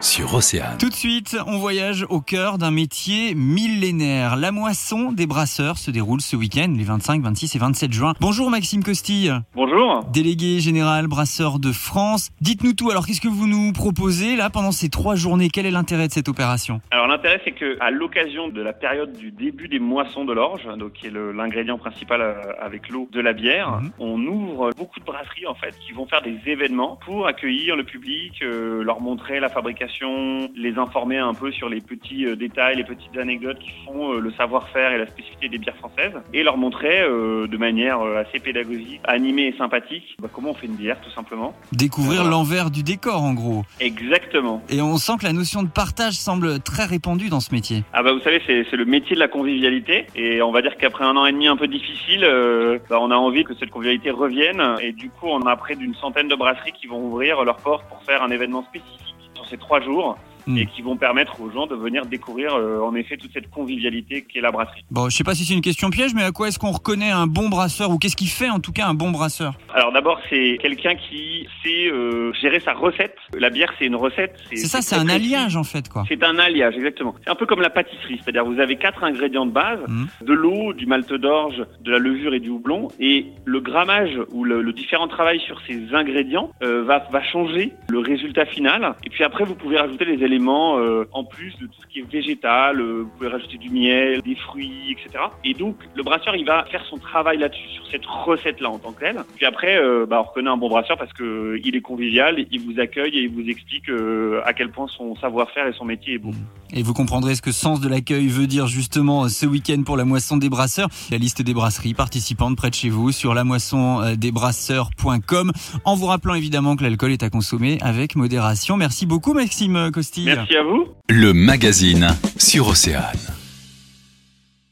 sur Océane. Tout de suite, on voyage au cœur d'un métier millénaire. La moisson des brasseurs se déroule ce week-end, les 25, 26 et 27 juin. Bonjour Maxime Costille. Bonjour. Délégué général brasseur de France. Dites-nous tout. Alors, qu'est-ce que vous nous proposez là pendant ces trois journées? Quel est l'intérêt de cette opération? Alors l'intérêt c'est que à l'occasion de la période du début des moissons de l'orge, donc qui est l'ingrédient principal euh, avec l'eau de la bière, Mhm. on ouvre beaucoup de brasseries en fait qui vont faire des événements pour accueillir le public, euh, leur montrer la fabrication, les informer un peu sur les petits euh, détails, les petites anecdotes qui font euh, le savoir-faire et la spécificité des bières françaises, et leur montrer euh, de manière assez pédagogique, animée et sympathique bah, comment on fait une bière tout simplement. Découvrir Voilà. l'envers du décor en gros. Exactement. Et on sent que la notion de partage semble très répandue dans ce métier. Ah bah vous savez c'est le métier de la convivialité et on va dire qu'après un an et demi un peu difficile, euh, bah, on a envie que cette convivialité revienne et du coup on a près d'une centaine de brasseries qui vont ouvrir leurs portes pour faire un événement spécifique ces trois jours Mm. et qui vont permettre aux gens de venir découvrir euh, en effet toute cette convivialité qu'est la brasserie. Bon, je sais pas si c'est une question piège, mais à quoi est-ce qu'on reconnaît un bon brasseur ou qu'est-ce qui fait en tout cas un bon brasseur? Alors d'abord c'est quelqu'un qui sait euh, gérer sa recette. La bière c'est une recette. C'est ça, c'est un précis. alliage en fait quoi. C'est un alliage, exactement. C'est un peu comme la pâtisserie, c'est-à-dire vous avez quatre ingrédients de base, Mhm. de l'eau, du malt d'orge, de la levure et du houblon, et le grammage ou le, le différent travail sur ces ingrédients euh, va, va changer le résultat final. Et puis après, vous pouvez rajouter les éléments euh, en plus de tout ce qui est végétal, euh, vous pouvez rajouter du miel, des fruits, etc. Et donc, le brasseur, il va faire son travail là-dessus, sur cette recette-là en tant que telle. Puis après, euh, bah, on reconnaît un bon brasseur parce que il est convivial, il vous accueille et il vous explique euh, à quel point son savoir-faire et son métier est beau. Et vous comprendrez ce que sens de l'accueil veut dire justement ce week-end pour la moisson des brasseurs. La liste des brasseries participantes près de chez vous sur la moissondesbrasseurs.com en vous rappelant évidemment que l'alcool est à consommer avec modération. Merci beaucoup Maxime Costille. Merci à vous. Le magazine sur Océane.